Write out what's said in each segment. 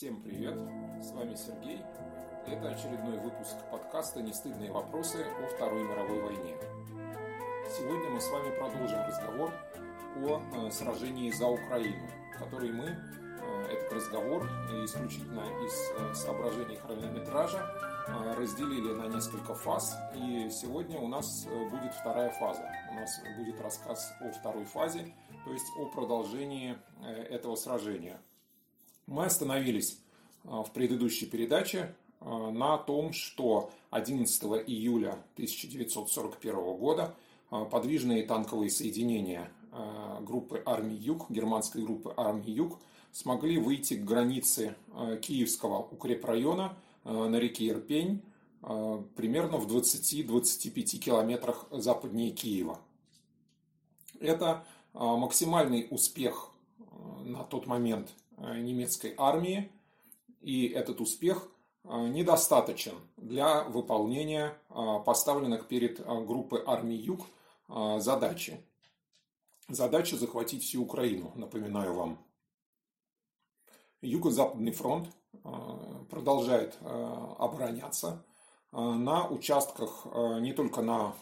Всем привет, с вами Сергей. Это очередной выпуск подкаста «Нестыдные вопросы о Второй мировой войне». Сегодня мы с вами продолжим разговор о э, сражении за Украину, который мы, э, этот разговор исключительно из э, соображений хронометража, разделили на несколько фаз. И сегодня у нас будет вторая фаза. У нас будет рассказ о второй фазе, то есть о продолжении этого сражения – мы остановились а, в предыдущей передаче а, на том, что 11 июля 1941 года а, подвижные танковые соединения группы армии Юг, германской группы армии Юг, смогли выйти к границе Киевского укрепрайона на реке Ирпень примерно в 20-25 километрах западнее Киева. Это максимальный успех на тот момент немецкой армии, и этот успех э, недостаточен для выполнения э, поставленных перед группой армий Юг задачи. Задача захватить всю Украину, напоминаю вам. Юго-Западный фронт продолжает обороняться на участках, не только на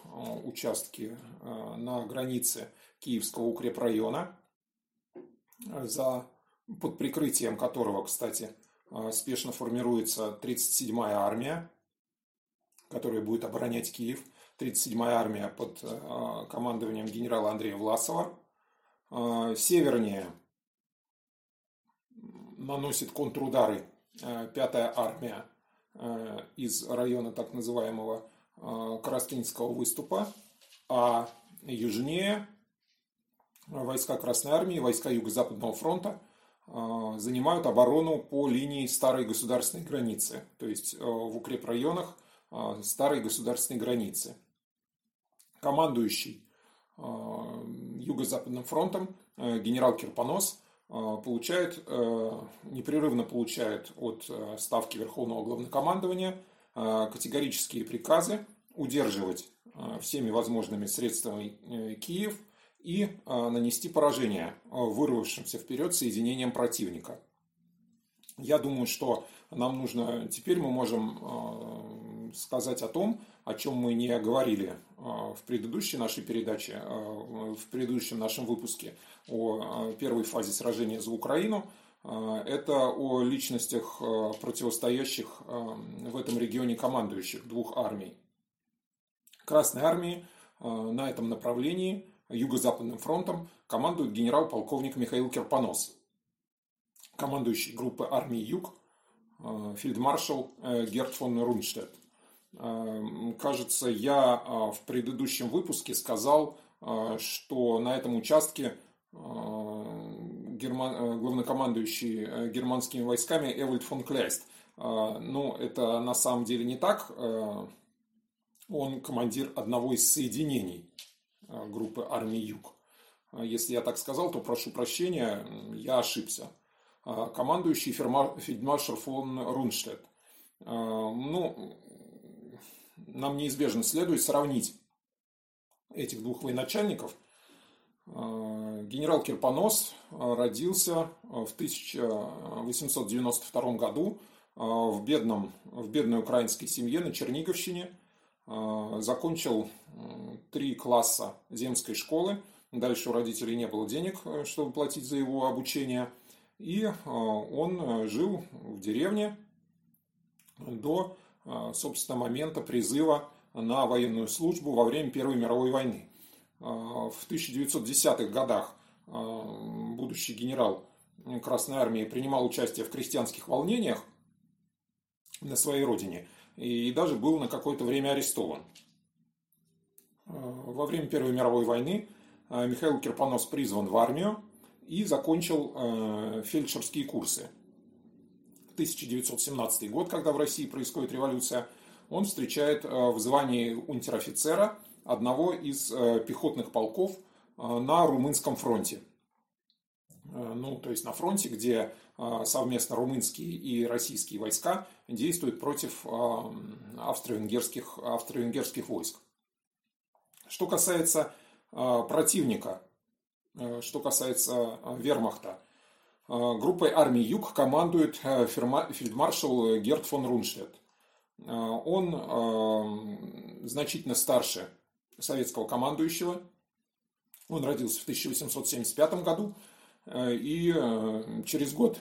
участке на границе Киевского укрепрайона, за под прикрытием которого, кстати, а, спешно формируется 37-я армия, которая будет оборонять Киев. 37-я армия под а, командованием генерала Андрея Власова. А, севернее наносит контрудары 5-я армия из района так называемого Коростынского выступа, а южнее войска Красной Армии, войска Юго-Западного фронта занимают оборону по линии старой государственной границы, то есть э, в укрепрайонах а, старой государственной границы. Командующий а, Юго-Западным фронтом э, генерал Кирпонос получает, э, непрерывно получает от Ставки Верховного Главнокомандования категорические приказы удерживать всеми возможными средствами Киев – и а, нанести поражение а, вырвавшимся вперед соединениям противника. Я думаю, что нам нужно, теперь мы можем а, сказать о том, о чем мы не говорили в предыдущей нашей передаче, в предыдущем нашем выпуске о первой фазе сражения за Украину. Это о личностях противостоящих в этом регионе командующих двух армий. Красной армии на этом направлении – Юго-Западным фронтом командует генерал-полковник Михаил Кирпонос. Командующий группы армии Юг э, фельдмаршал э, Герт фон Рунштедт. Э, кажется, я в предыдущем выпуске сказал, что на этом участке герман, главнокомандующий германскими войсками Эвальд фон Кляйст. Но это на самом деле не так. Он командир одного из соединений Э, группы армии Юг. А если я так сказал, то прошу прощения, я ошибся. А командующий фельдмаршал фон Рунштедт. Ну, нам неизбежно следует сравнить этих двух военачальников. Генерал Кирпонос родился в 1892 году в, бедном, в бедной украинской семье на Черниговщине – закончил три класса земской школы. Дальше у родителей не было денег, э, чтобы платить за его обучение. И а, он э, жил в деревне до, собственно, момента призыва на военную службу во время Первой мировой войны. В 1910-х годах будущий генерал Красной Армии принимал участие в крестьянских волнениях на своей родине – и даже был на какое-то время арестован. Э, во время Первой мировой войны э, Михаил Кирпонос призван в армию и закончил э, фельдшерские курсы. 1917 год, когда в России происходит революция, он встречает в звании унтер-офицера одного из пехотных полков на Румынском фронте. Ну, то есть на фронте, где а, совместно румынские и российские войска действуют против а, австро-венгерских, австро-венгерских войск. Что касается противника, что касается вермахта, Группой армии Юг командует фельдмаршал Герт фон Рунштедт. Он значительно старше советского командующего. Он родился в 1875 году, и через год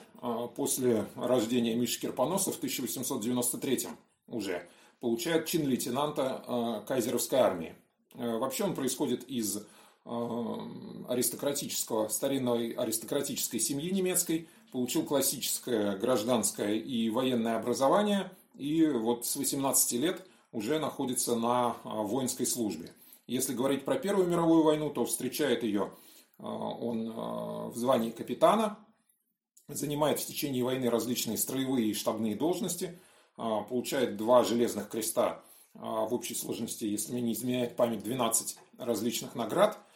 после рождения Миши Кирпоноса в 1893 уже получает чин лейтенанта кайзеровской армии. Вообще он происходит из аристократического, старинной аристократической семьи немецкой, получил классическое гражданское и военное образование, и вот с 18 лет уже находится на воинской службе. Если говорить про Первую мировую войну, то встречает ее он в звании капитана, занимает в течение войны различные строевые и штабные должности, получает два железных креста в общей сложности, если мне не изменяет память, 12 различных наград –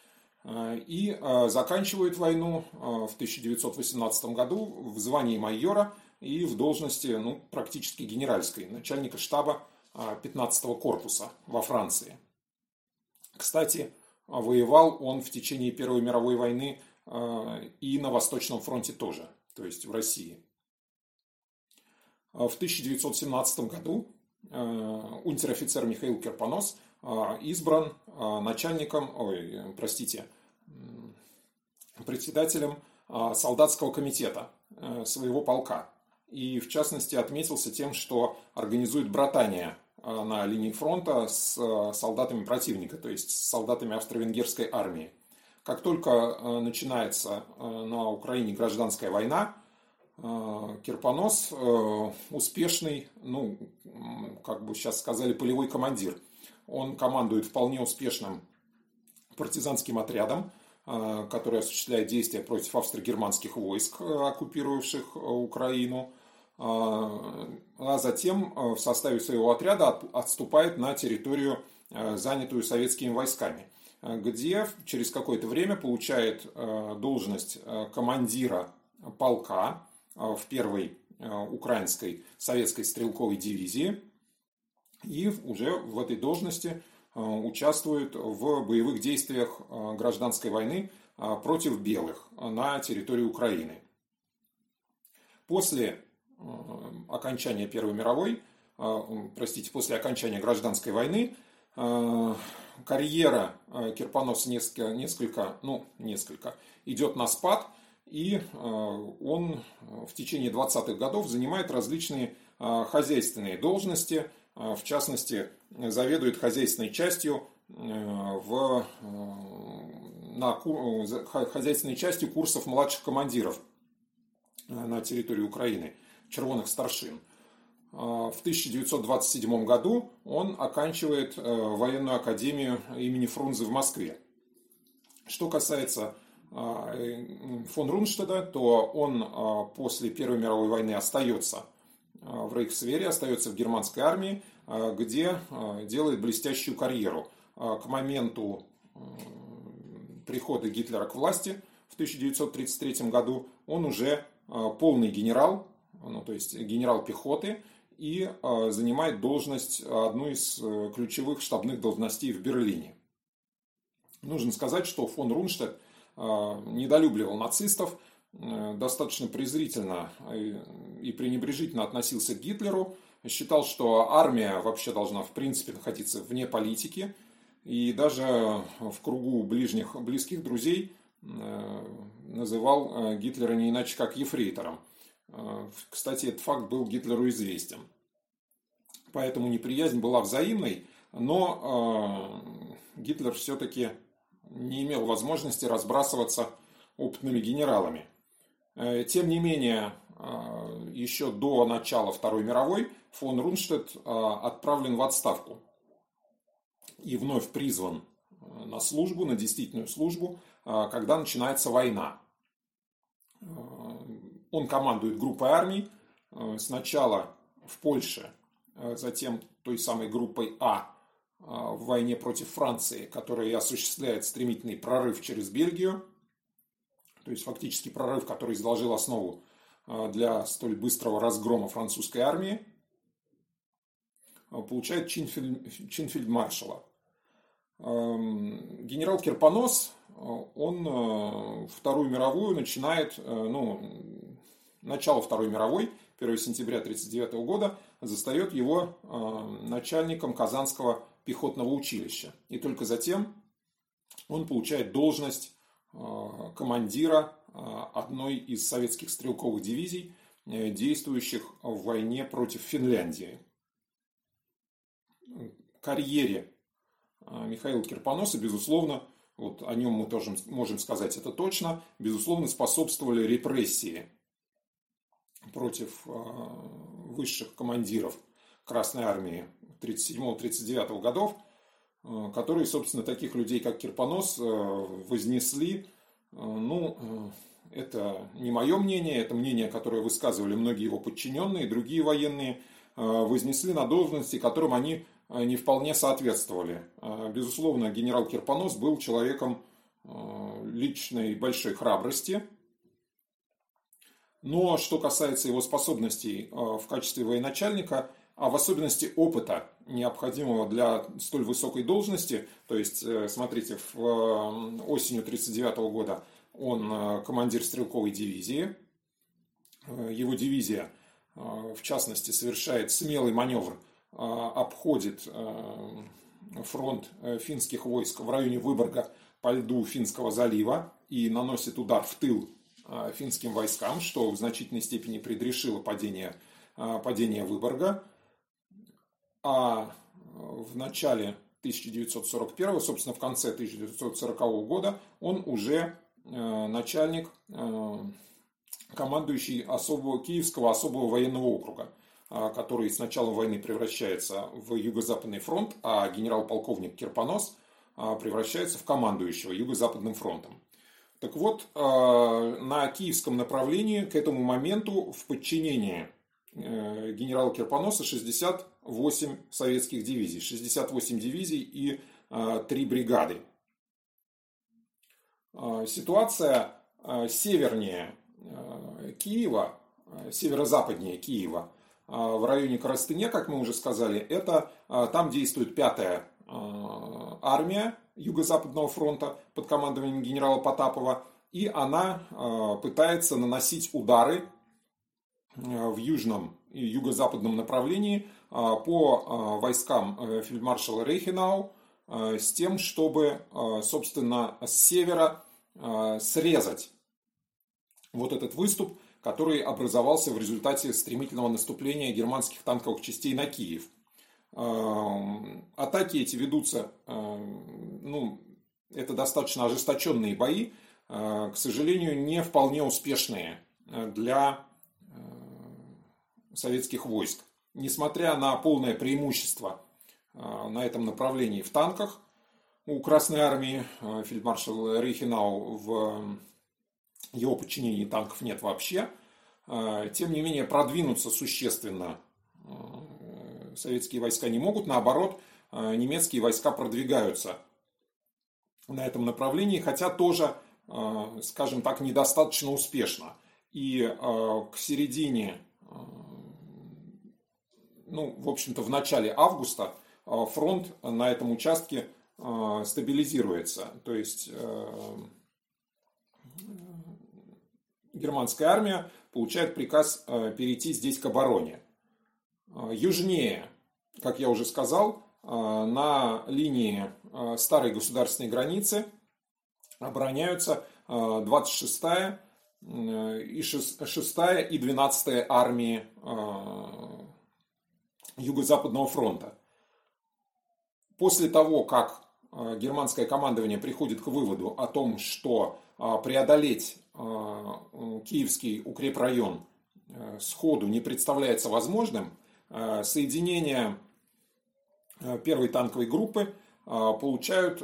и заканчивает войну в 1918 году в звании майора и в должности ну, практически генеральской, начальника штаба 15-го корпуса во Франции. Кстати, воевал он в течение Первой мировой войны и на Восточном фронте тоже, то есть в России. В 1917 году унтер-офицер Михаил Керпонос а, избран а, начальником, ой, простите, председателем а, солдатского комитета э, своего полка. И в частности отметился тем, что организует братание на линии фронта с солдатами противника, то есть с солдатами австро-венгерской армии. Как только начинается на Украине гражданская война, Кирпонос успешный, ну, как бы сейчас сказали, полевой командир – он командует вполне успешным партизанским отрядом, э, который осуществляет действия против австро-германских войск, э, оккупировавших э, Украину. А затем в составе своего отряда отступает на территорию, занятую советскими войсками, где через какое-то время получает должность командира полка в первой украинской советской стрелковой дивизии – и уже в этой должности участвует в боевых действиях гражданской войны против белых на территории Украины. После окончания Первой мировой, простите, после окончания гражданской войны, карьера Кирпонос несколько, несколько, ну, несколько, идет на спад, и он в течение 20-х годов занимает различные хозяйственные должности – в частности, заведует хозяйственной частью э, в, э, на, хозяйственной частью курсов младших командиров э, на территории Украины, червоных старшин. А, в 1927 году он оканчивает военную академию имени Фрунзе в Москве. Что касается а, фон Рунштеда, то он после Первой мировой войны остается Э, в Рейхсвере, остается в германской армии, э, где э, делает блестящую карьеру. К моменту прихода Гитлера к власти в 1933 году он уже полный генерал, ну, то есть генерал пехоты, и занимает должность, одну из ключевых штабных должностей в Берлине. Нужно сказать, что фон Рунштадт недолюбливал нацистов, Э, достаточно презрительно и пренебрежительно относился к Гитлеру, считал, что армия вообще должна в принципе находиться вне политики, и даже в кругу ближних, близких друзей э, называл э, Гитлера не иначе как ефрейтором. Кстати, этот факт был Гитлеру известен. Поэтому неприязнь была взаимной, но Гитлер все-таки не имел возможности разбрасываться опытными генералами. Э, тем не менее, э, еще до начала Второй мировой фон Рунштедт э, отправлен в отставку и вновь призван на службу, на действительную службу, когда начинается война. Он командует группой армий, сначала в Польше, затем той самой группой А в войне против Франции, которая осуществляет стремительный прорыв через Бельгию – то есть фактически прорыв, который заложил основу для столь быстрого разгрома французской армии, получает чин, фельдмаршала. Эм, генерал Кирпонос, он Вторую мировую начинает, ну, начало Второй мировой, 1 сентября 1939 года, застает его начальником Казанского пехотного училища. И только затем он получает должность командира одной из советских стрелковых дивизий, действующих в войне против Финляндии карьере Михаила Кирпоноса, безусловно, вот о нем мы тоже можем сказать это точно, безусловно, способствовали репрессии против а, высших командиров Красной Армии 37-39 годов, а, которые, собственно, таких людей, как Кирпонос, вознесли, ну, это не мое мнение, это мнение, которое высказывали многие его подчиненные, другие военные, вознесли на должности, которым они не вполне соответствовали. А, безусловно, генерал Кирпонос был человеком а, личной большой храбрости. Но что касается его способностей а, в качестве военачальника, а в особенности опыта, необходимого для столь высокой должности, то есть, э, смотрите, в осенью 1939 года он командир стрелковой дивизии, его дивизия, в частности, совершает смелый маневр – обходит э, фронт э, финских войск в районе Выборга по льду Финского залива и наносит удар в тыл э, финским войскам, что в значительной степени предрешило падение, падение Выборга. А в начале 1941, собственно, в конце 1940 года он уже начальник, командующий особого, Киевского особого военного округа. А, который с началом войны превращается в Юго-Западный фронт, а генерал-полковник Кирпонос а, превращается в командующего Юго-Западным фронтом. Так вот, а, на киевском направлении к этому моменту в подчинении э, генерала Кирпоноса 68 советских дивизий, 68 дивизий и 3 бригады. Ситуация севернее Киева, северо-западнее Киева – в районе Коростыне, как мы уже сказали, это а, там действует пятая а, армия Юго-Западного фронта под командованием генерала Потапова, и она пытается наносить удары в южном и юго-западном направлении по войскам э, фельдмаршала Рейхенау с тем, чтобы, собственно, с севера срезать вот этот выступ который образовался в результате стремительного наступления германских танковых частей на Киев. Эм, атаки эти ведутся, эм, ну, это достаточно ожесточенные бои, э, к сожалению, не вполне успешные э, для э, советских войск. Несмотря на полное преимущество на этом направлении в танках, у Красной Армии фельдмаршал Рейхенау в его подчинении танков нет вообще. А, тем не менее, продвинуться существенно а, советские войска не могут. Наоборот, а, немецкие войска продвигаются на этом направлении, хотя тоже, скажем так, недостаточно успешно. И к середине, ну, в общем-то, в начале августа фронт на этом участке стабилизируется. То есть германская армия получает приказ э, перейти здесь к обороне. Э, южнее, как я уже сказал, э, на линии старой государственной границы обороняются 26-я и 6 и 12 армии Юго-Западного фронта. После того, как германское командование приходит к выводу о том, что преодолеть а, Киевский укрепрайон э, сходу не представляется возможным, э, соединение э, первой танковой группы получают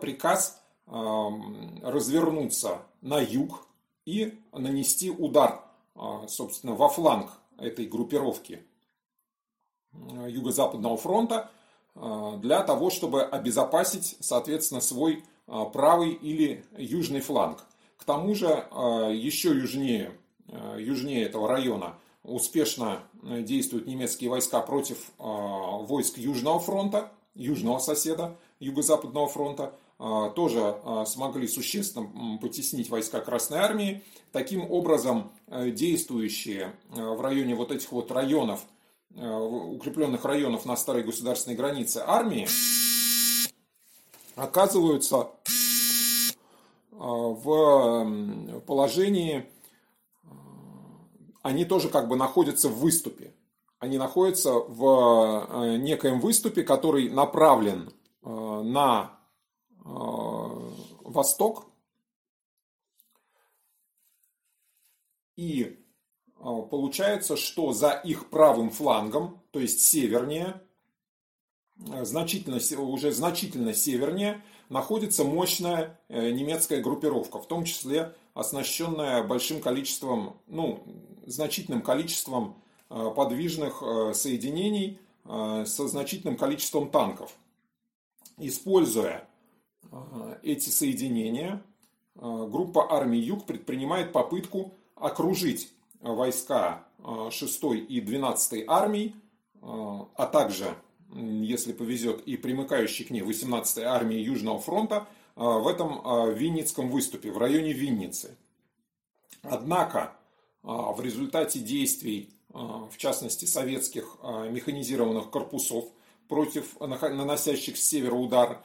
приказ развернуться на юг и нанести удар, собственно, во фланг этой группировки Юго-Западного фронта для того, чтобы обезопасить, соответственно, свой правый или южный фланг. К тому же а, еще южнее, а, южнее этого района успешно действуют немецкие войска против а, войск Южного фронта, южного соседа, Юго-Западного фронта тоже смогли существенно потеснить войска Красной Армии. Таким образом, действующие в районе вот этих вот районов, укрепленных районов на старой государственной границе армии, оказываются в положении, они тоже как бы находятся в выступе. Они находятся в э, некоем выступе, который направлен э, на э, восток. И получается, что за их правым флангом, то есть севернее, значительно, уже значительно севернее, находится мощная э, немецкая группировка, в том числе оснащенная большим количеством, ну, значительным количеством э, подвижных э, соединений со значительным количеством танков. Используя эти соединения, группа армий Юг предпринимает попытку окружить войска 6 и 12 армий, а также если повезет, и примыкающей к ней 18-й армии Южного фронта а, в этом а, Винницком выступе, в районе Винницы. Однако а, в результате действий, в частности советских механизированных корпусов против наносящих с севера удар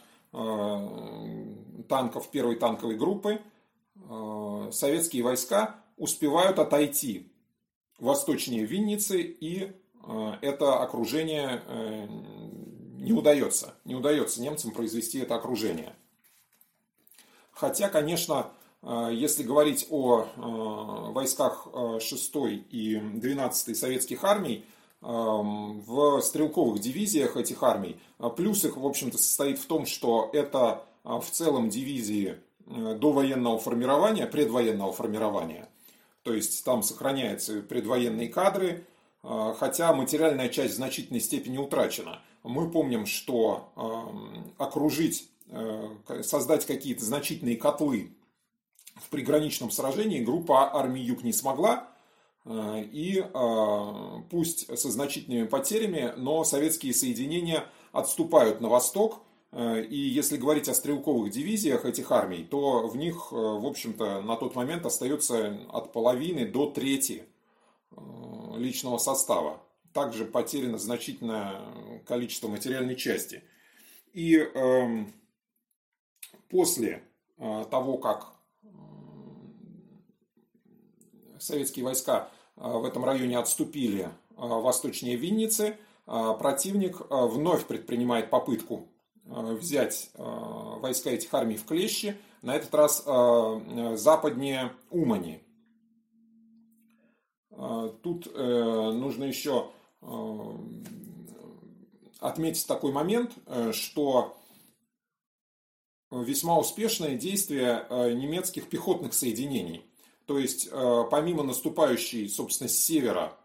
танков первой танковой группы, советские войска успевают отойти восточнее Винницы и это окружение э, не удается. Не удается немцам произвести это окружение. Хотя, конечно, э, если говорить о войсках 6 и 12 советских армий, в стрелковых дивизиях этих армий, плюс их, в общем-то, состоит в том, что это в целом дивизии до военного формирования, предвоенного формирования. То есть там сохраняются предвоенные кадры, хотя материальная часть в значительной степени утрачена. Мы помним, что окружить, э, создать какие-то значительные котлы в приграничном сражении группа армии Юг не смогла, э, и а, пусть со значительными потерями, но советские соединения отступают на восток, э, и если говорить о стрелковых дивизиях этих армий, то в них, в общем-то, на тот момент остается от половины до трети личного состава. Также потеряно значительное количество материальной части. И э, после э, того, как э, советские войска э, в этом районе отступили э, восточнее Винницы, противник вновь предпринимает попытку взять войска этих армий в клещи, на этот раз западнее Умани. А, тут э, нужно еще э, отметить такой момент, э, что весьма успешное действие немецких пехотных соединений. То есть, помимо наступающей, собственно, с севера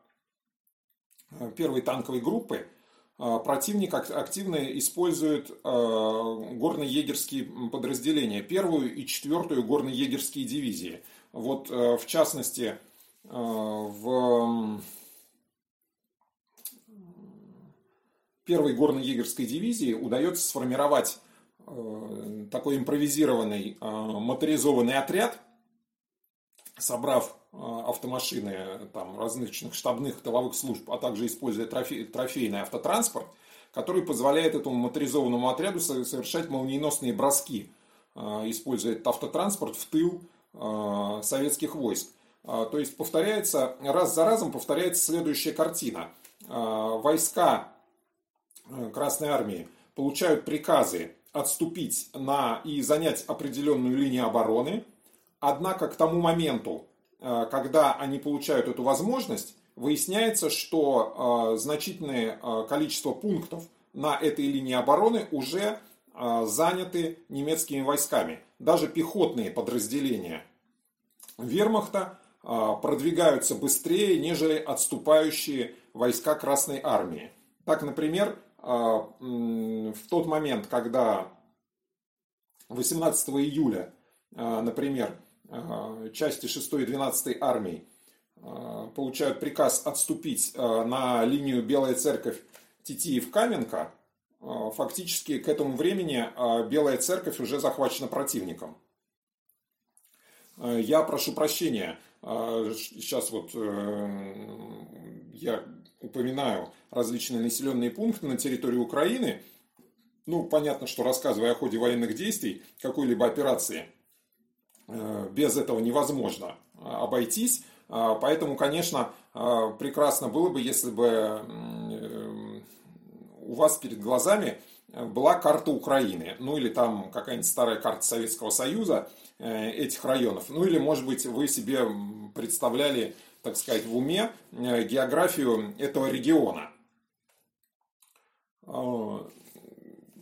первой танковой группы, противник активно использует горно-егерские подразделения, первую и четвертую горно-егерские дивизии. Вот, в частности, Э, в первой горно-егерской дивизии удается сформировать э, такой импровизированный э, моторизованный отряд, собрав автомашины там, различных штабных тыловых служб, а также используя трофей, трофейный автотранспорт, который позволяет этому моторизованному отряду совершать молниеносные броски, используя этот автотранспорт в тыл советских войск. А, то есть повторяется, раз за разом повторяется следующая картина. А, войска э, Красной Армии получают приказы отступить на и занять определенную линию обороны. Однако к тому моменту, э, когда они получают эту возможность, выясняется, что э, значительное количество пунктов на этой линии обороны уже заняты немецкими войсками. Даже пехотные подразделения вермахта продвигаются быстрее, нежели отступающие войска Красной Армии. Так, например, а, в тот момент, когда 18 июля, а, например, части 6 и 12 армии получают приказ отступить на линию Белая Церковь Титиев-Каменка, фактически к этому времени Белая Церковь уже захвачена противником. Я прошу прощения, сейчас вот я упоминаю различные населенные пункты на территории Украины. Ну, понятно, что рассказывая о ходе военных действий, какой-либо операции, без этого невозможно обойтись. Поэтому, конечно, прекрасно было бы, если бы у вас перед глазами была карта Украины, ну или там какая-нибудь старая карта Советского Союза э, этих районов, ну или, может быть, вы себе представляли, так сказать, в уме э, географию этого региона. Э,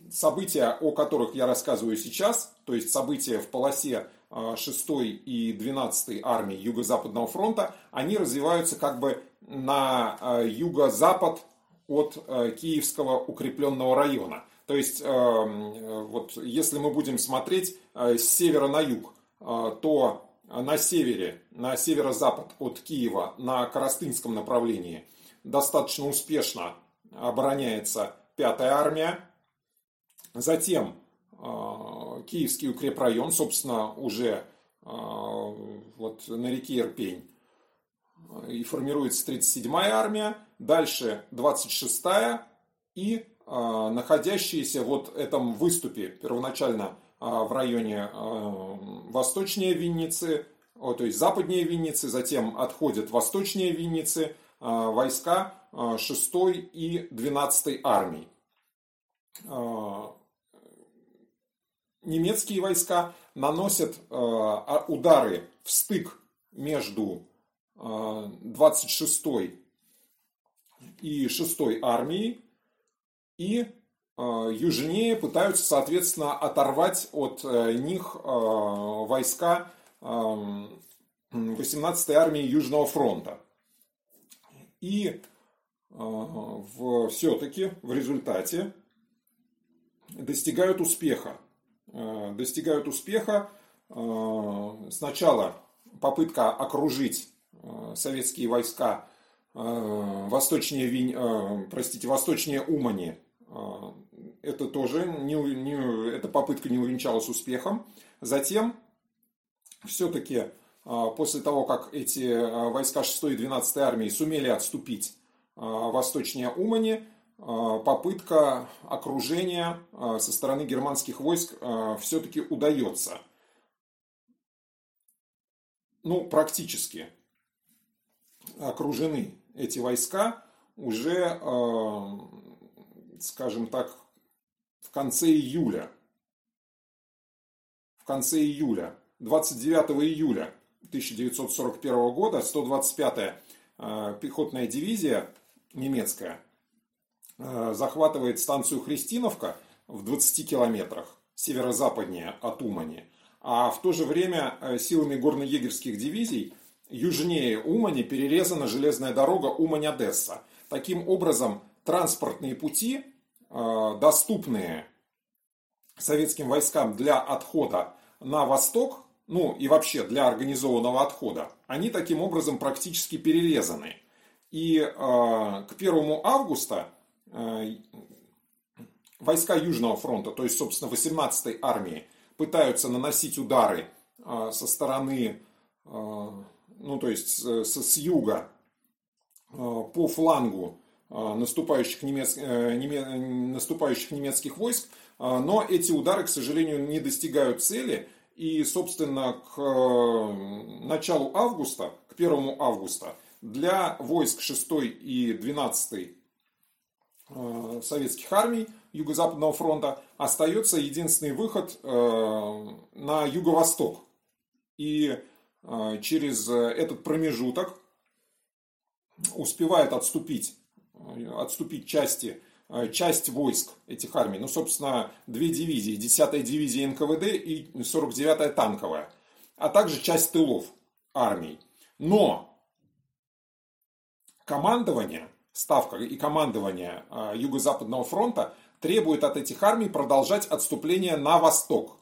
события, о которых я рассказываю сейчас, то есть события в полосе 6 и 12 армии Юго-Западного фронта, они развиваются как бы на юго-запад от Киевского укрепленного района. То есть, вот если мы будем смотреть с севера на юг, то на севере, на северо-запад от Киева, на Коростынском направлении, достаточно успешно обороняется 5-я армия. Затем Киевский укрепрайон, собственно, уже вот на реке Ирпень. И формируется 37-я армия, дальше 26-я и находящиеся вот этом выступе первоначально в районе восточнее Винницы, то есть западнее Винницы, затем отходят восточнее Винницы войска 6 и 12 армий. Немецкие войска наносят удары в стык между 26 э, и 6 армией и э, южнее пытаются, соответственно, оторвать от них войска 18-й армии Южного фронта. И все-таки в результате достигают успеха. Э, достигают успеха. Э, сначала попытка окружить э, советские войска восточнее, Винь, простите, восточнее Умани. Это тоже не, не, эта попытка не увенчалась успехом. Затем все-таки после того, как эти войска 6 и 12 армии сумели отступить восточнее Умани, попытка окружения со стороны германских войск все-таки удается. Ну, практически окружены эти войска уже, скажем так, в конце июля. В конце июля, 29 июля 1941 года 125-я пехотная дивизия немецкая – Э, захватывает станцию Христиновка в 20 километрах северо-западнее от Умани. А в то же время э, силами горно-егерских дивизий южнее Умани перерезана железная дорога Умань-Одесса. Таким образом, транспортные пути, э, доступные советским войскам для отхода на восток, ну и вообще для организованного отхода, они таким образом практически перерезаны. И к 1 августа Э, войска Южного фронта, то есть, собственно, 18-й армии, пытаются наносить удары э, со стороны, э, ну, то есть, с, с юга по флангу наступающих, немец... неме... наступающих немецких войск, но эти удары, к сожалению, не достигают цели, и, собственно, к началу августа, к 1 августа, для войск 6 и 12 Э, советских армий Юго-Западного фронта остается единственный выход э, на юго-восток. И э, через этот промежуток успевает отступить, отступить части, часть войск этих армий. Ну, собственно, две дивизии. 10-я дивизия НКВД и 49-я танковая. А также часть тылов армий. Но командование ставка и командование Юго-Западного фронта требует от этих армий продолжать отступление на восток,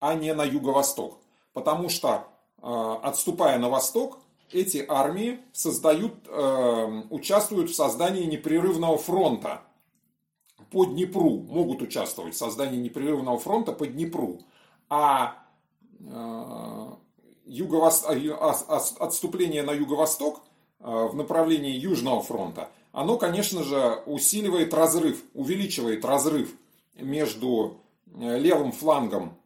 а не на юго-восток. Потому что, отступая на восток, эти армии создают, а, участвуют в создании непрерывного фронта по Днепру, могут участвовать в создании непрерывного фронта по Днепру. А юго отступление на юго-восток в направлении Южного фронта, оно, конечно же, усиливает разрыв, увеличивает разрыв между левым флангом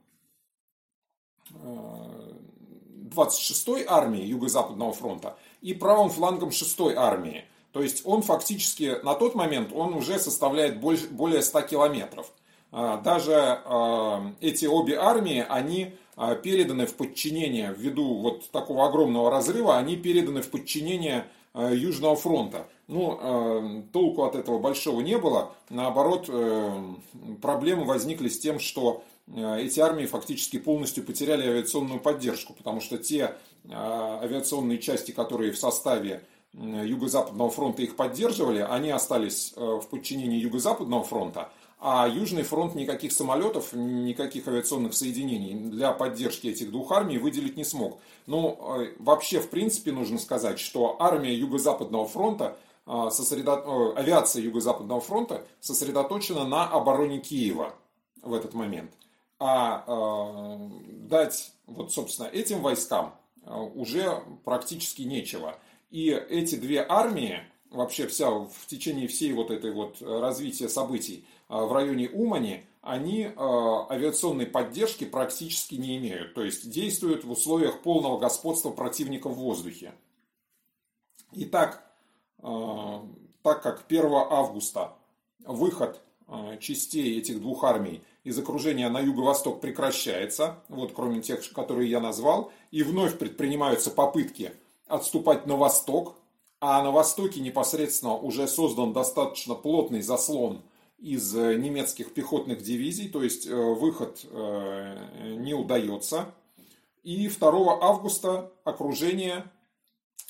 26-й армии Юго-Западного фронта и правым флангом 6-й армии. То есть он фактически на тот момент он уже составляет больше, более 100 километров. А, даже а, эти обе армии, они а, переданы в подчинение, ввиду вот такого огромного разрыва, они переданы в подчинение Южного фронта. Ну, толку от этого большого не было. Наоборот, э, проблемы возникли с тем, что эти армии фактически полностью потеряли авиационную поддержку, потому что те э, авиационные части, которые в составе Юго-Западного фронта их поддерживали, они остались э, в подчинении Юго-Западного фронта, а Южный фронт никаких самолетов, никаких авиационных соединений для поддержки этих двух армий выделить не смог. Ну, вообще, в принципе, нужно сказать, что армия Юго-Западного фронта, сосредо... авиация Юго-Западного фронта сосредоточена на обороне Киева в этот момент а э, дать вот, собственно, этим войскам э, уже практически нечего. И эти две армии, вообще вся в течение всей вот этой вот развития событий э, в районе Умани, они авиационной поддержки практически не имеют. То есть действуют в условиях полного господства противника в воздухе. Итак, так как 1 августа выход частей этих двух армий из окружения на юго-восток прекращается, вот кроме тех, которые я назвал, и вновь предпринимаются попытки отступать на восток, а на востоке непосредственно уже создан достаточно плотный заслон из э, немецких пехотных дивизий, то есть э, выход э, не удается. И 2 августа окружение,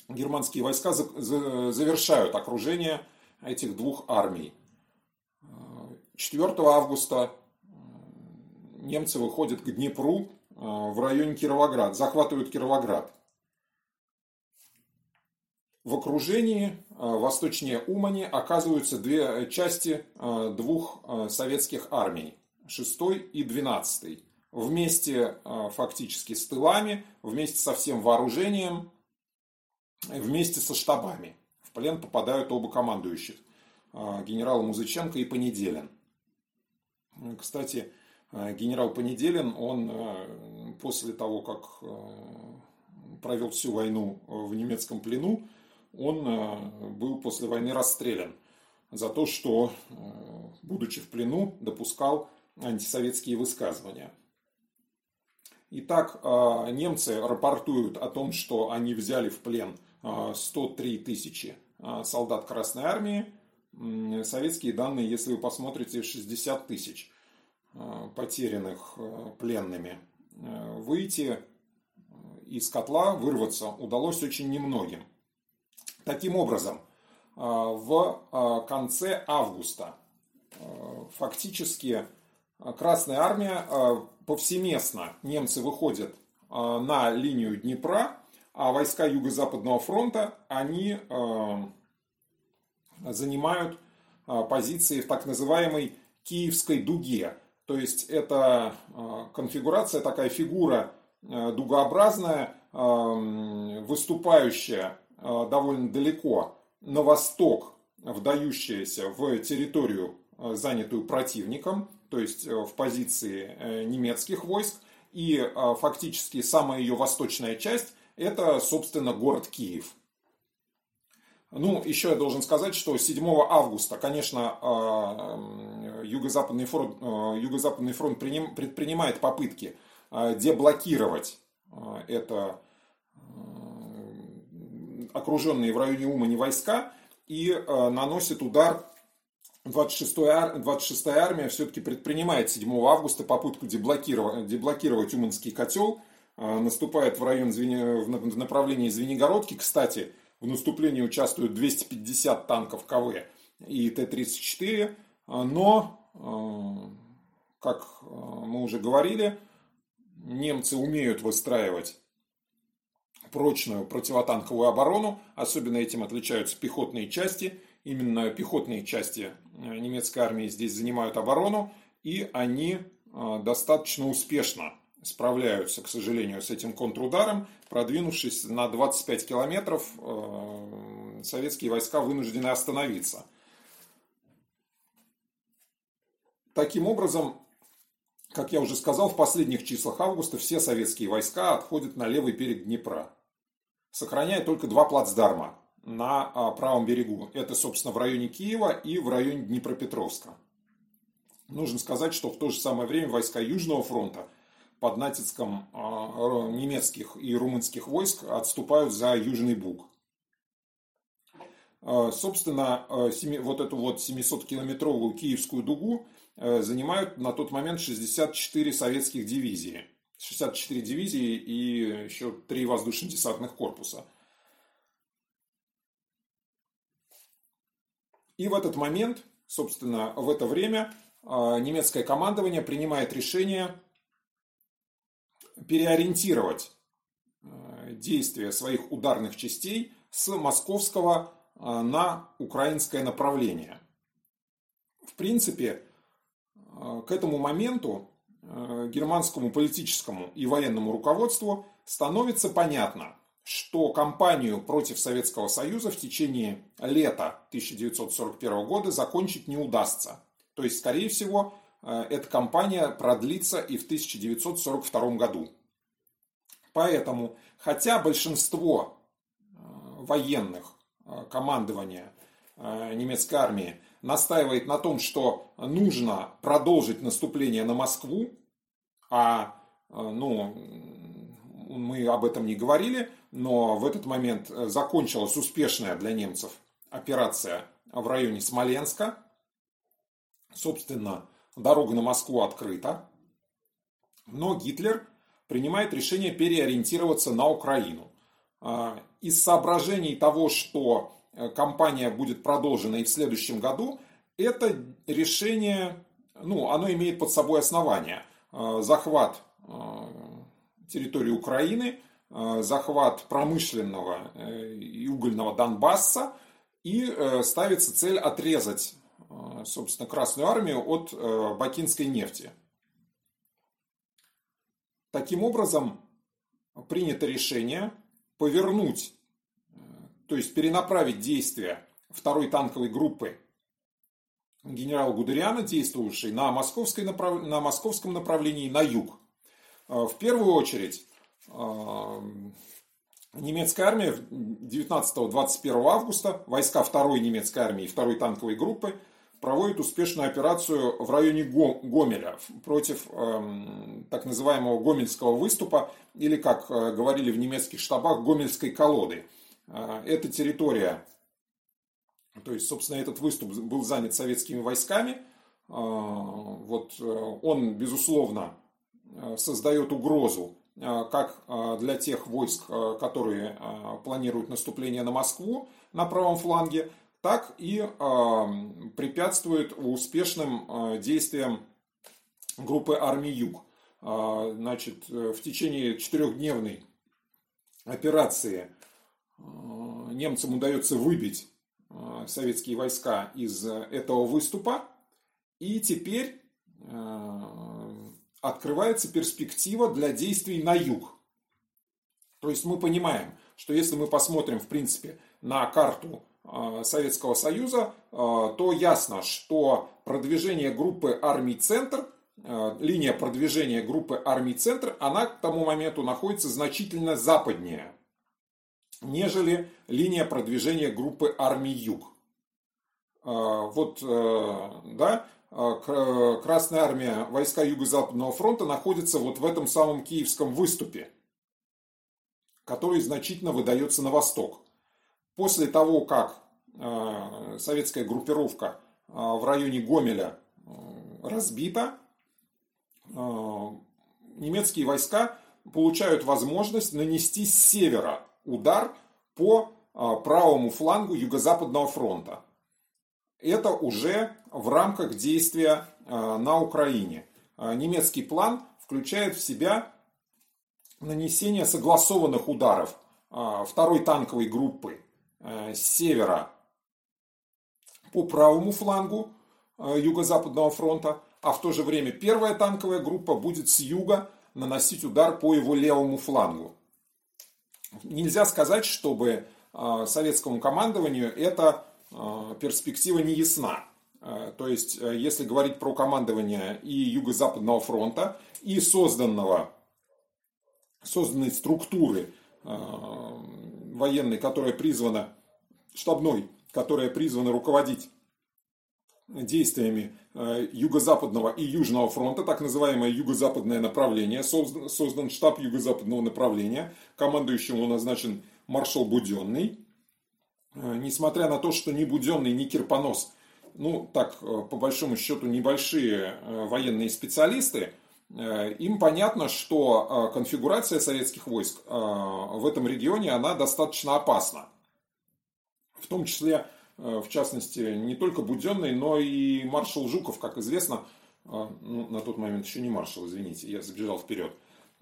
германские войска завершают окружение этих двух армий. 4 августа немцы выходят к Днепру э, в районе Кировоград, захватывают Кировоград. В окружении э, восточнее Умани оказываются две части э, двух советских армий, 6 и 12. Вместе фактически с тылами, вместе со всем вооружением, вместе со штабами. В плен попадают оба командующих, генерал Музыченко и Понеделин. Кстати, генерал Понеделин, он э, после того, как э, провел всю войну в немецком плену, он был после войны расстрелян за то, что, будучи в плену, допускал антисоветские высказывания. Итак, немцы рапортуют о том, что они взяли в плен 103 тысячи солдат Красной Армии. Советские данные, если вы посмотрите, 60 тысяч. Э, потерянных э, пленными. Э, выйти из котла, вырваться удалось очень немногим. Таким образом, в конце августа фактически Красная Армия повсеместно немцы выходят на линию Днепра, а войска Юго-Западного фронта, они занимают позиции в так называемой Киевской дуге. То есть это а, конфигурация, такая фигура а, дугообразная, а, выступающая довольно далеко на восток, вдающаяся в территорию, занятую противником, то есть в позиции э, немецких войск. И фактически самая ее восточная часть – это, собственно, город Киев – ну, еще я должен сказать, что 7 августа, конечно, а, Юго-Западный фронт, а, Юго-Западный фронт предпринимает попытки а, деблокировать это окруженные в районе Умани войска и наносит удар 26-я 26 армия все-таки предпринимает 7 августа попытку деблокировать, деблокировать Уманский котел, наступает в район в направлении Звенигородки. Кстати, в наступлении участвуют 250 танков КВ и Т-34, но, э, как э, мы уже говорили, немцы умеют выстраивать прочную противотанковую оборону, особенно этим отличаются пехотные части, Именно пехотные части немецкой армии здесь занимают оборону, и они достаточно успешно справляются, к сожалению, с этим контрударом. Продвинувшись на 25 километров, советские войска вынуждены остановиться. Таким образом, как я уже сказал, в последних числах августа все советские войска отходят на левый берег Днепра, сохраняя только два плацдарма на а, правом берегу. Это, собственно, в районе Киева и в районе Днепропетровска. Нужно сказать, что в то же самое время войска Южного фронта под натиском а, немецких и румынских войск отступают за Южный Буг. А, собственно, вот эту вот 700-километровую Киевскую дугу занимают на тот момент 64 советских дивизии. 64 дивизии и еще 3 воздушно-десантных корпуса. И в этот момент, собственно, в это время немецкое командование принимает решение переориентировать э, действия своих ударных частей с московского на украинское направление. В принципе, Э, к этому моменту э, германскому политическому и военному руководству становится понятно, что кампанию против Советского Союза в течение лета 1941 года закончить не удастся. То есть, скорее всего, э, эта кампания продлится и в 1942 году. Поэтому, хотя большинство военных командования немецкой армии настаивает на том, что нужно продолжить наступление на Москву, а ну, мы об этом не говорили, но в этот момент закончилась успешная для немцев операция в районе Смоленска. Собственно, дорога на Москву открыта. Но Гитлер принимает решение переориентироваться на Украину. А, из соображений того, что Э, кампания будет продолжена и в следующем году, это решение, ну, оно имеет под собой основание. Э, захват э, территории Украины, захват промышленного и угольного Донбасса, и ставится цель отрезать, собственно, Красную Армию от бакинской нефти. Таким образом, принято решение повернуть то есть перенаправить действия второй танковой группы генерала Гудериана, действовавшей на, московской направ... на московском направлении на юг. Э, в первую очередь, э, немецкая армия 19-21 августа, войска второй немецкой армии и второй танковой группы проводят успешную операцию в районе Гомеля против эм, так называемого Гомельского выступа, или, как э, говорили в немецких штабах, Гомельской колоды – а, эта территория, то есть, собственно, этот выступ был занят советскими войсками. А, вот э, он, безусловно, э, создает угрозу э, как для тех войск, которые планируют наступление на Москву на правом фланге, так и препятствует успешным действиям группы армии Юг. Значит, в течение четырехдневной операции Э, немцам удается выбить э, советские войска из э, этого выступа. И теперь открывается перспектива для действий на юг. То есть мы понимаем, что если мы посмотрим, в принципе, на карту Советского Союза, то ясно, что продвижение группы армий «Центр», линия продвижения группы армий «Центр», она к тому моменту находится значительно западнее нежели линия продвижения группы армий Юг. Вот, э, да, Красная армия, войска Юго-Западного фронта находятся вот в этом самом Киевском выступе, который значительно выдается на восток. После того, как а, советская группировка в районе Гомеля разбита, немецкие войска получают возможность нанести с севера удар по правому флангу Юго-Западного фронта. Это уже в рамках действия на Украине. Немецкий план включает в себя нанесение согласованных ударов второй танковой группы с севера по правому флангу Юго-Западного фронта, а в то же время первая танковая группа будет с юга наносить удар по его левому флангу. Нельзя сказать, чтобы советскому командованию эта перспектива не ясна. То есть, если говорить про командование и Юго-Западного фронта, и созданного, созданной структуры военной, которая призвана, штабной, которая призвана руководить действиями э, Юго-Западного и Южного фронта, так называемое Юго-Западное направление, создан, создан штаб Юго-Западного направления, командующим он назначен маршал Буденный. Э, несмотря на то, что ни Буденный, ни Кирпонос, ну так, э, по большому счету, небольшие военные специалисты, им понятно, что конфигурация советских войск в этом регионе, она достаточно опасна. В том числе Э, в частности, не только Буденный, но и маршал Жуков, как известно, э, ну, на тот момент еще не маршал, извините, я забежал вперед.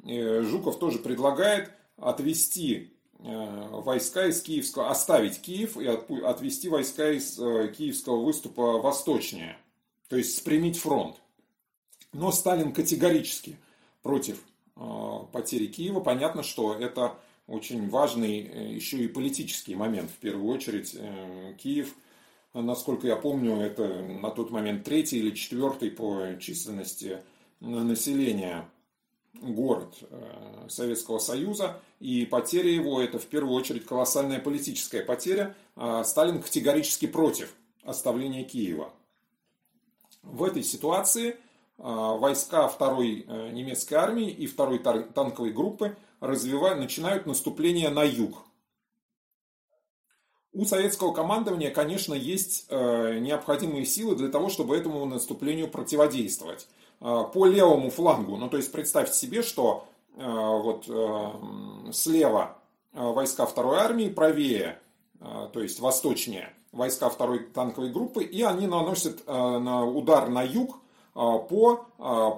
Э, Жуков тоже предлагает отвести войска из Киевского, оставить Киев и отвести войска из Киевского выступа восточнее, то есть спрямить фронт. Но Сталин категорически против потери Киева. Понятно, что это очень важный э, еще и политический момент. В первую очередь э, Киев, насколько я помню, это на тот момент третий или четвертый по численности населения город э, Советского Союза, и потеря его это в первую очередь колоссальная политическая потеря. А Сталин категорически против оставления Киева. В этой ситуации войска второй немецкой армии и второй танковой группы развивают, начинают наступление на юг. У советского командования, конечно, есть э, необходимые силы для того, чтобы этому наступлению противодействовать. Э, по левому флангу, ну то есть представьте себе, что э, вот слева войска второй армии, правее, то есть восточнее, войска второй танковой группы, и они наносят удар на юг по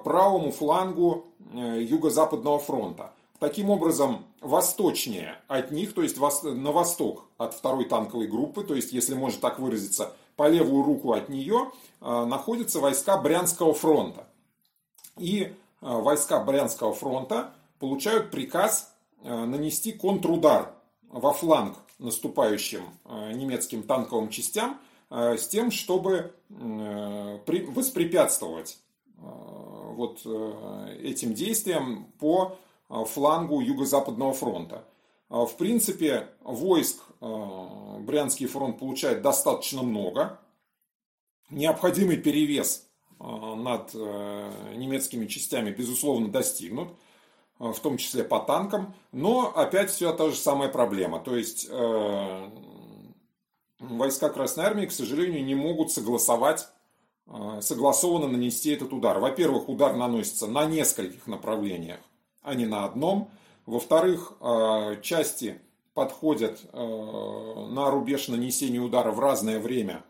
правому флангу Юго-Западного фронта. Таким образом, восточнее от них, то есть на восток от второй танковой группы, то есть, если можно так выразиться, по левую руку от нее, э, находятся войска Брянского фронта. И э, войска Брянского фронта получают приказ э, нанести контрудар во фланг наступающим немецким танковым частям с тем, чтобы воспрепятствовать вот этим действиям по Э, флангу Юго-Западного фронта. Э, в принципе, войск э, Брянский фронт получает достаточно много. Необходимый перевес над немецкими частями, безусловно, достигнут, в том числе по танкам. Но опять все та же самая проблема. То есть войска Красной Армии, к сожалению, не могут согласовать, согласованно нанести этот удар. Во-первых, удар наносится на нескольких направлениях а не на одном. Во-вторых, э, части подходят э, на рубеж нанесения удара в разное время.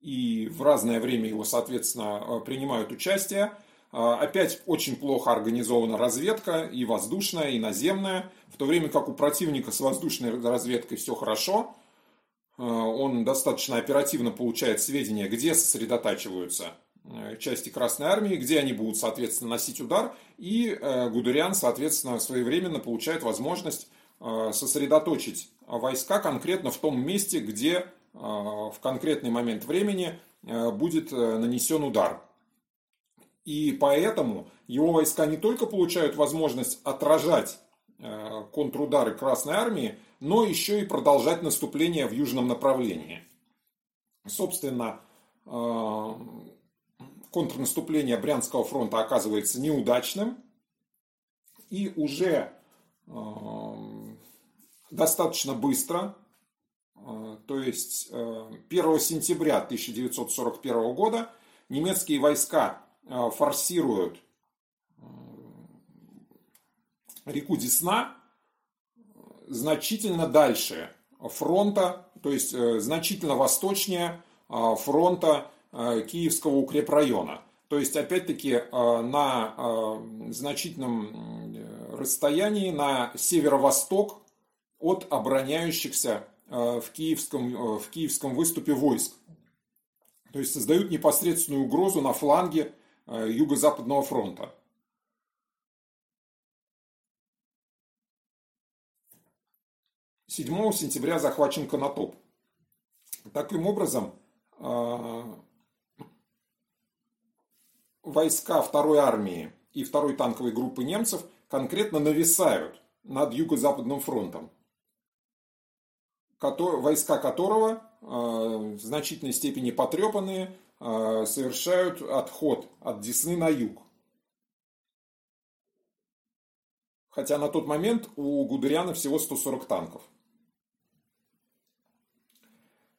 И в разное время его, соответственно, э, принимают участие. Опять очень плохо организована разведка, и воздушная, и наземная. В то время как у противника с воздушной разведкой все хорошо. Он достаточно оперативно получает сведения, где сосредотачиваются Э, части Красной Армии, где они будут, соответственно, носить удар, и э, Гудериан, соответственно, своевременно получает возможность э, сосредоточить войска конкретно в том месте, где в конкретный момент времени будет нанесен удар. И поэтому его войска не только получают возможность отражать контрудары Красной Армии, но еще и продолжать наступление в южном направлении. Собственно, контрнаступление Брянского фронта оказывается неудачным. И уже э, достаточно быстро, э, то есть э, 1 сентября 1941 года, немецкие войска э, форсируют э, реку Десна значительно дальше фронта, то есть э, значительно восточнее э, фронта Э, Киевского укрепрайона. То есть, опять-таки, на значительном расстоянии на северо-восток от обороняющихся в киевском, в киевском выступе войск. То есть создают непосредственную угрозу на фланге Юго-Западного фронта. 7 сентября захвачен Конотоп. Таким образом, а, войска второй армии и второй танковой группы немцев конкретно нависают над Юго-Западным фронтом, войска которого а, в значительной степени потрепанные а, совершают отход от Десны на юг. Хотя на тот момент у Гудериана всего 140 танков.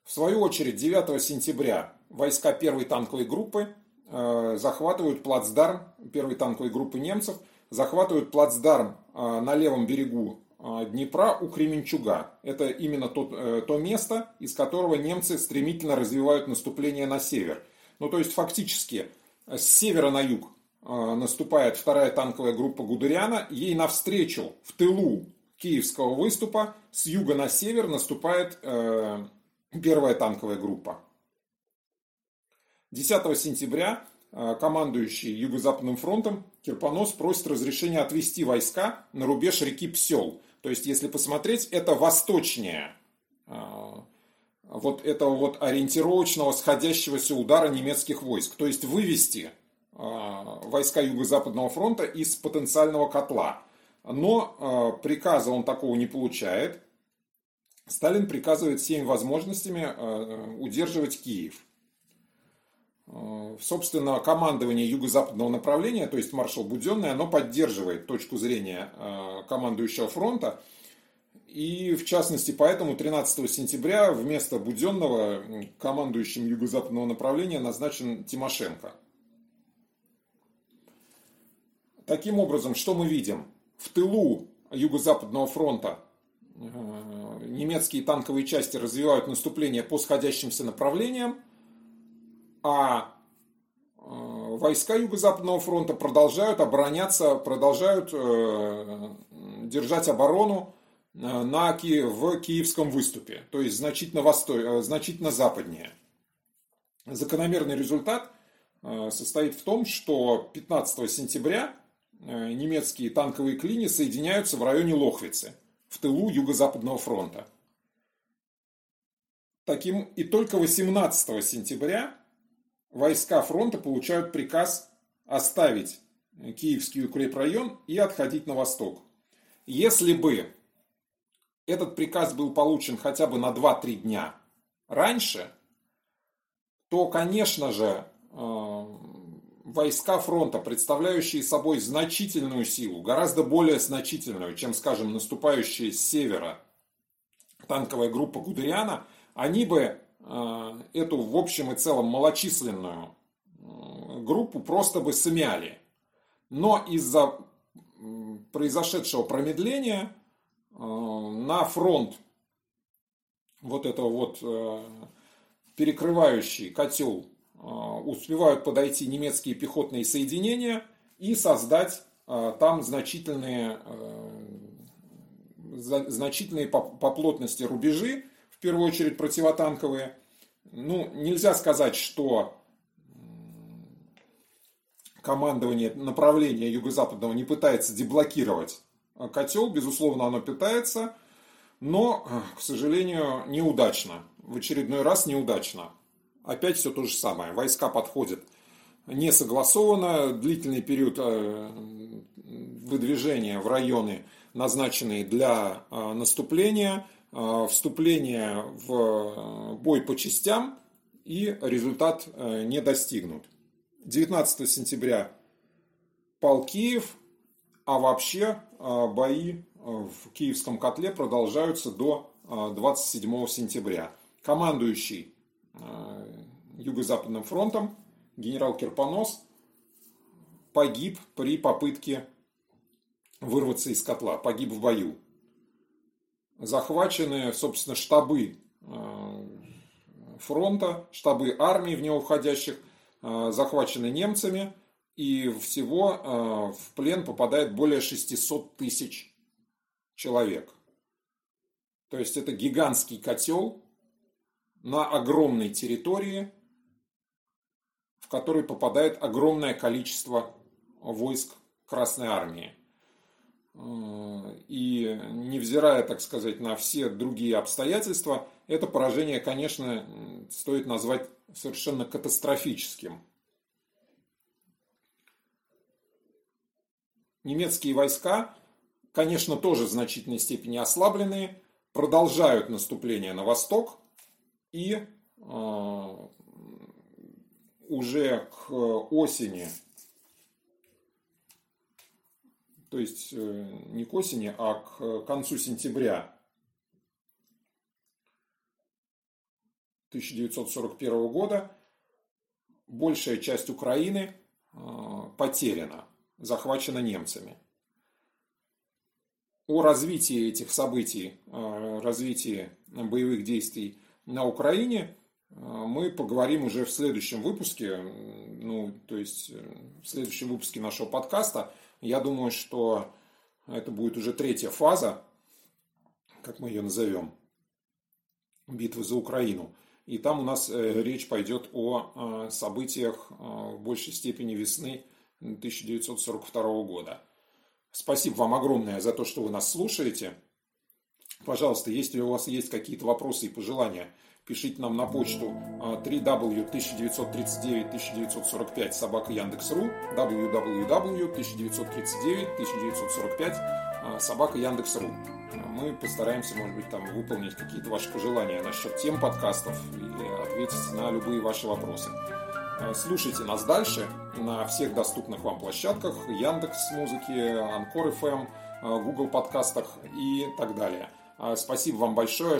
В свою очередь, 9 сентября войска первой танковой группы э, захватывают плацдарм первой танковой группы немцев, захватывают плацдарм э, на левом берегу э, Днепра у Кременчуга. Это именно то, то место, из которого немцы стремительно развивают наступление на север. Ну, то есть, фактически, с севера на юг наступает вторая танковая группа Гудериана, ей навстречу в тылу киевского выступа с юга на север наступает первая танковая группа. 10 сентября э, командующий Юго-Западным фронтом Кирпонос просит разрешения отвести войска на рубеж реки Псел. То есть, если посмотреть, это восточнее э, вот этого вот ориентировочного сходящегося удара немецких войск. То есть, вывести э, войска Юго-Западного фронта из потенциального котла. Но приказа он такого не получает. Сталин приказывает всеми возможностями э, удерживать Киев. Э, собственно, командование юго-западного направления, то есть маршал Буденный, оно поддерживает точку зрения э, командующего фронта. И в частности, поэтому 13 сентября вместо Буденного командующим юго-западного направления назначен Тимошенко. Таким образом, что мы видим? В тылу юго-западного фронта Э, немецкие танковые части развивают наступление по сходящимся направлениям, а э, войска Юго-Западного фронта продолжают обороняться, продолжают э, держать оборону на, в Киевском выступе, то есть значительно, восто... значительно западнее. Закономерный результат состоит в том, что 15 сентября немецкие танковые клини соединяются в районе Лохвицы – в тылу Юго-Западного фронта. Таким и только 18 сентября войска фронта получают приказ оставить Киевский укрепрайон и отходить на восток. Если бы этот приказ был получен хотя бы на 2-3 дня раньше, то, конечно же, э, войска фронта, представляющие собой значительную силу, гораздо более значительную, чем, скажем, наступающие с севера танковая группа Гудериана, они бы э, эту в общем и целом малочисленную э, группу просто бы смяли. Но из-за произошедшего промедления э, на фронт вот этого вот перекрывающий котел успевают подойти немецкие пехотные соединения и создать а, там значительные, а, значительные по плотности рубежи, в первую очередь противотанковые. Ну, нельзя сказать, что командование направления юго-западного не пытается деблокировать котел, безусловно, оно пытается, но, к сожалению, неудачно. В очередной раз неудачно опять все то же самое. Войска подходят не согласованно, длительный период э, выдвижения в районы, назначенные для э, наступления, э, вступление в бой по частям, и результат не достигнут. 19 сентября пал Киев, а вообще бои в Киевском котле продолжаются до 27 сентября. Командующий Юго-Западным фронтом генерал Кирпонос погиб при попытке вырваться из котла, погиб в бою. Захвачены, собственно, штабы э, фронта, штабы армии в него входящих, э, захвачены немцами, и всего в плен попадает более 600 тысяч человек. То есть это гигантский котел на огромной территории, в который попадает огромное количество войск Красной Армии. И невзирая, так сказать, на все другие обстоятельства, это поражение, конечно, стоит назвать совершенно катастрофическим. Немецкие войска, конечно, тоже в значительной степени ослабленные, продолжают наступление на восток и э, уже к осени, то есть э, не к осени, а к концу сентября 1941 года большая часть Украины э, потеряна захвачена немцами. О развитии этих событий, развитии боевых действий на Украине мы поговорим уже в следующем выпуске, ну, то есть э, в следующем выпуске нашего подкаста. Я думаю, что это будет уже третья фаза, как мы ее назовем, битвы за Украину. И там у нас э, речь пойдет о событиях в большей степени весны 1942 года. Спасибо вам огромное за то, что вы нас слушаете. Пожалуйста, если у вас есть какие-то вопросы и пожелания, пишите нам на почту www.1939-1945 собака Яндекс.ру www.1939-1945 собака Яндекс.ру Мы постараемся, может быть, там выполнить какие-то ваши пожелания насчет тем подкастов или ответить на любые ваши вопросы. Э, слушайте нас дальше на всех доступных вам площадках, Яндекс Музыки, Анкор FM, Google подкастах и так далее. Э, спасибо вам большое,